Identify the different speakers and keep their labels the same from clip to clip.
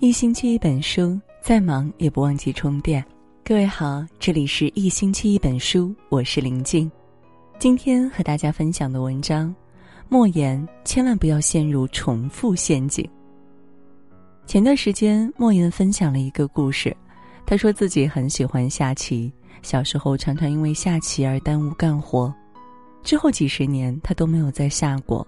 Speaker 1: 一星期一本书，再忙也不忘记充电。各位好，这里是一星期一本书，我是林静。今天和大家分享的文章，莫言千万不要陷入重复陷阱。前段时间，莫言分享了一个故事，他说自己很喜欢下棋，小时候常常因为下棋而耽误干活，之后几十年他都没有再下过。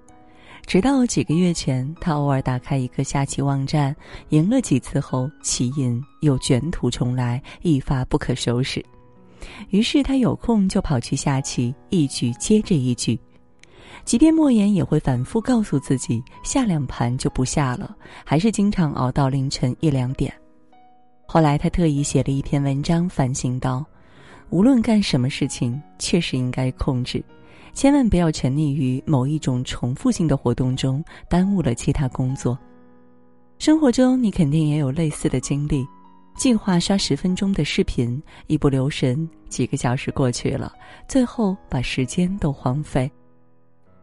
Speaker 1: 直到几个月前，他偶尔打开一个下棋网站，赢了几次后，棋瘾又卷土重来，一发不可收拾。于是他有空就跑去下棋，一局接着一局。即便莫言也会反复告诉自己下两盘就不下了，还是经常熬到凌晨一两点。后来他特意写了一篇文章，反省道：无论干什么事情，确实应该控制。千万不要沉溺于某一种重复性的活动中，耽误了其他工作。生活中你肯定也有类似的经历：计划刷十分钟的视频，一不留神几个小时过去了，最后把时间都荒废；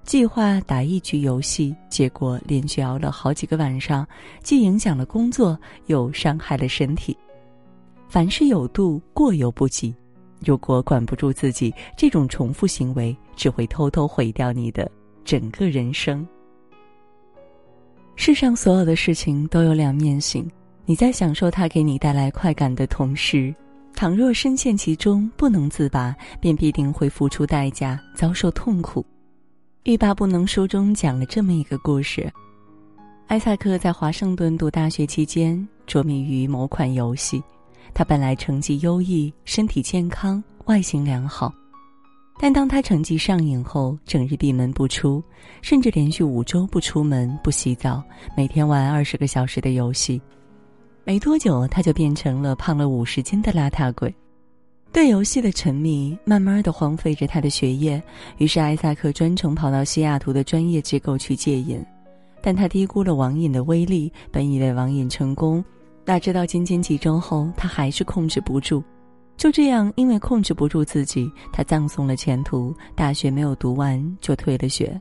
Speaker 1: 计划打一局游戏，结果连续熬了好几个晚上，既影响了工作，又伤害了身体。凡事有度，过犹不及。如果管不住自己，这种重复行为只会偷偷毁掉你的整个人生。世上所有的事情都有两面性，你在享受它给你带来快感的同时，倘若深陷其中不能自拔，便必定会付出代价，遭受痛苦。欲罢不能书中讲了这么一个故事：艾萨克在华盛顿读大学期间，着迷于某款游戏。他本来成绩优异，身体健康，外形良好，但当他成绩上瘾后，整日闭门不出，甚至连续五周不出门、不洗澡，每天玩二十个小时的游戏。没多久，他就变成了胖了五十斤的邋遢鬼。对游戏的沉迷，慢慢的荒废着他的学业。于是，艾萨克专程跑到西雅图的专业机构去戒瘾，但他低估了网瘾的威力，本以为网瘾成功。哪知道仅仅几周后，他还是控制不住。就这样，因为控制不住自己，他葬送了前途。大学没有读完就退了学。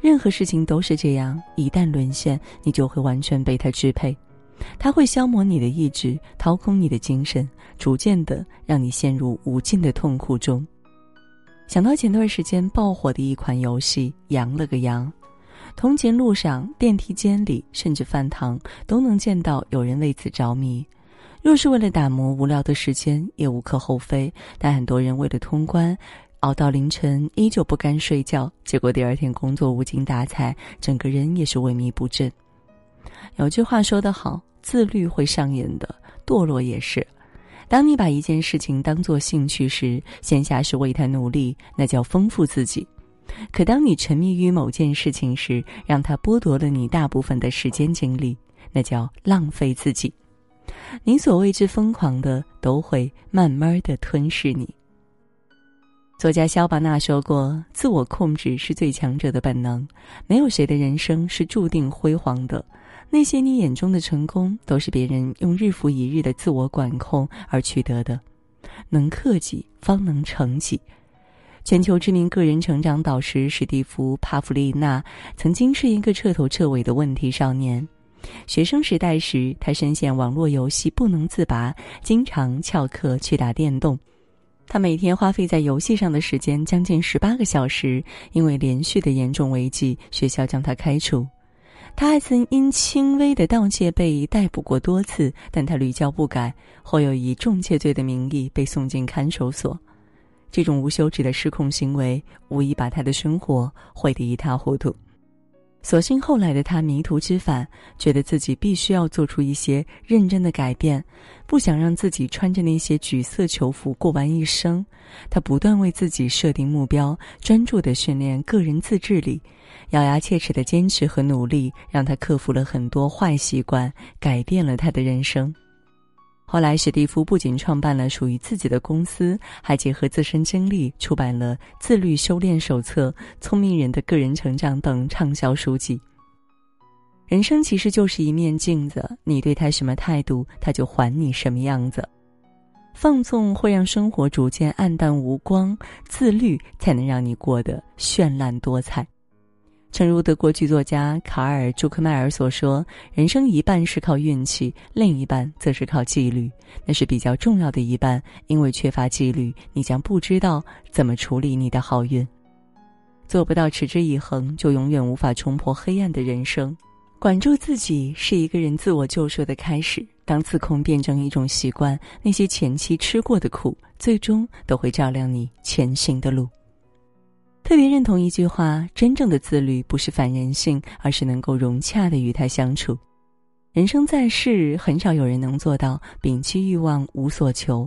Speaker 1: 任何事情都是这样，一旦沦陷，你就会完全被他支配。他会消磨你的意志，掏空你的精神，逐渐的让你陷入无尽的痛苦中。想到前段时间爆火的一款游戏《羊了个羊》。通勤路上、电梯间里，甚至饭堂，都能见到有人为此着迷。若是为了打磨无聊的时间，也无可厚非。但很多人为了通关，熬到凌晨依旧不甘睡觉，结果第二天工作无精打采，整个人也是萎靡不振。有句话说得好：“自律会上瘾的，堕落也是。”当你把一件事情当做兴趣时，闲暇时为它努力，那叫丰富自己。可当你沉迷于某件事情时，让它剥夺了你大部分的时间精力，那叫浪费自己。你所谓之疯狂的，都会慢慢的吞噬你。作家肖巴纳说过：“自我控制是最强者的本能，没有谁的人生是注定辉煌的。那些你眼中的成功，都是别人用日复一日的自我管控而取得的。能克己，方能成己。”全球知名个人成长导师史蒂夫·帕弗利纳曾经是一个彻头彻尾的问题少年。学生时代时，他深陷网络游戏不能自拔，经常翘课去打电动。他每天花费在游戏上的时间将近十八个小时，因为连续的严重违纪，学校将他开除。他还曾因轻微的盗窃被逮捕过多次，但他屡教不改，后又以重窃罪的名义被送进看守所。这种无休止的失控行为，无疑把他的生活毁得一塌糊涂。所幸后来的他迷途知返，觉得自己必须要做出一些认真的改变，不想让自己穿着那些橘色囚服过完一生。他不断为自己设定目标，专注的训练个人自制力，咬牙切齿的坚持和努力，让他克服了很多坏习惯，改变了他的人生。后来，史蒂夫不仅创办了属于自己的公司，还结合自身经历出版了《自律修炼手册》《聪明人的个人成长》等畅销书籍。人生其实就是一面镜子，你对他什么态度，他就还你什么样子。放纵会让生活逐渐暗淡无光，自律才能让你过得绚烂多彩。诚如德国剧作家卡尔·朱克迈尔所说：“人生一半是靠运气，另一半则是靠纪律。那是比较重要的一半，因为缺乏纪律，你将不知道怎么处理你的好运。做不到持之以恒，就永远无法冲破黑暗的人生。管住自己是一个人自我救赎的开始。当自控变成一种习惯，那些前期吃过的苦，最终都会照亮你前行的路。”特别认同一句话：真正的自律不是反人性，而是能够融洽的与他相处。人生在世，很少有人能做到摒弃欲望无所求。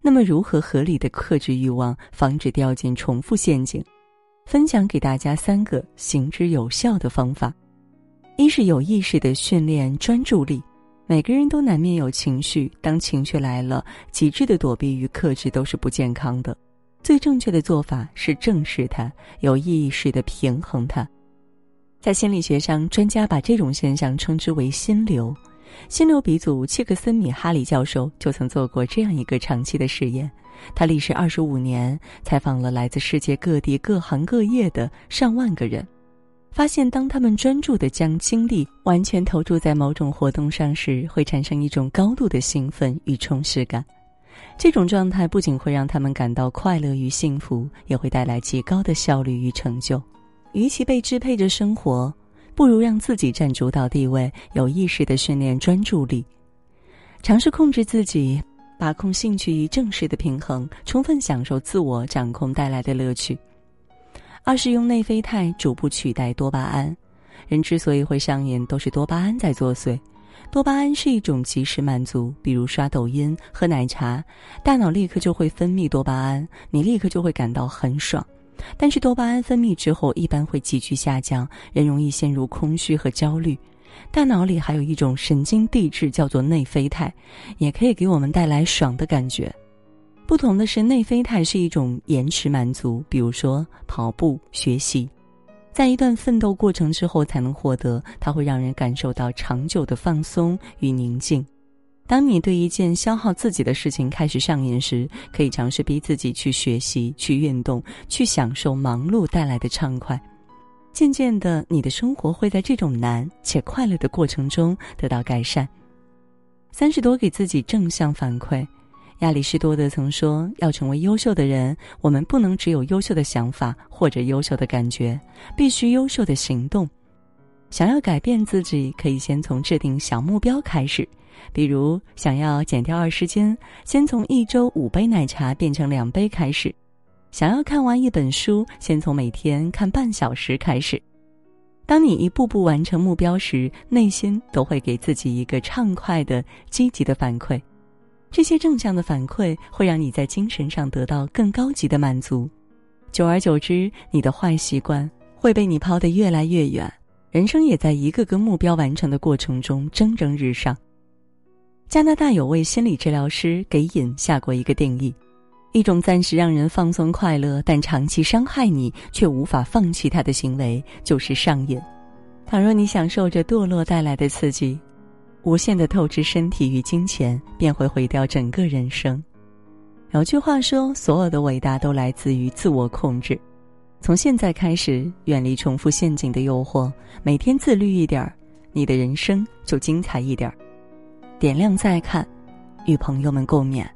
Speaker 1: 那么，如何合理的克制欲望，防止掉进重复陷阱？分享给大家三个行之有效的方法：一是有意识的训练专注力。每个人都难免有情绪，当情绪来了，极致的躲避与克制都是不健康的。最正确的做法是正视它，有意识的平衡它。在心理学上，专家把这种现象称之为“心流”。心流鼻祖契克森米哈里教授就曾做过这样一个长期的实验。他历时二十五年，采访了来自世界各地各行各业的上万个人，发现当他们专注的将精力完全投注在某种活动上时，会产生一种高度的兴奋与充实感。这种状态不仅会让他们感到快乐与幸福，也会带来极高的效率与成就。与其被支配着生活，不如让自己占主导地位，有意识的训练专注力，尝试控制自己，把控兴趣与正式的平衡，充分享受自我掌控带来的乐趣。二是用内啡肽逐步取代多巴胺。人之所以会上瘾，都是多巴胺在作祟。多巴胺是一种即时满足，比如刷抖音、喝奶茶，大脑立刻就会分泌多巴胺，你立刻就会感到很爽。但是多巴胺分泌之后，一般会急剧下降，人容易陷入空虚和焦虑。大脑里还有一种神经递质，叫做内啡肽，也可以给我们带来爽的感觉。不同的是，内啡肽是一种延迟满足，比如说跑步、学习。在一段奋斗过程之后才能获得，它会让人感受到长久的放松与宁静。当你对一件消耗自己的事情开始上瘾时，可以尝试逼自己去学习、去运动、去享受忙碌带来的畅快。渐渐的，你的生活会在这种难且快乐的过程中得到改善。三是多给自己正向反馈。亚里士多德曾说：“要成为优秀的人，我们不能只有优秀的想法或者优秀的感觉，必须优秀的行动。想要改变自己，可以先从制定小目标开始，比如想要减掉二十斤，先从一周五杯奶茶变成两杯开始；想要看完一本书，先从每天看半小时开始。当你一步步完成目标时，内心都会给自己一个畅快的、积极的反馈。”这些正向的反馈会让你在精神上得到更高级的满足，久而久之，你的坏习惯会被你抛得越来越远，人生也在一个个目标完成的过程中蒸蒸日上。加拿大有位心理治疗师给瘾下过一个定义：一种暂时让人放松快乐，但长期伤害你却无法放弃它的行为，就是上瘾。倘若你享受着堕落带来的刺激。无限的透支身体与金钱，便会毁掉整个人生。有句话说：“所有的伟大都来自于自我控制。”从现在开始，远离重复陷阱的诱惑，每天自律一点儿，你的人生就精彩一点儿。点亮再看，与朋友们共勉。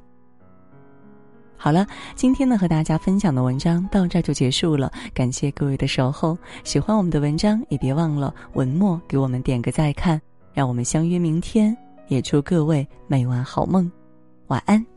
Speaker 1: 好了，今天呢和大家分享的文章到这就结束了，感谢各位的守候。喜欢我们的文章，也别忘了文末给我们点个再看。让我们相约明天，也祝各位每晚好梦，晚安。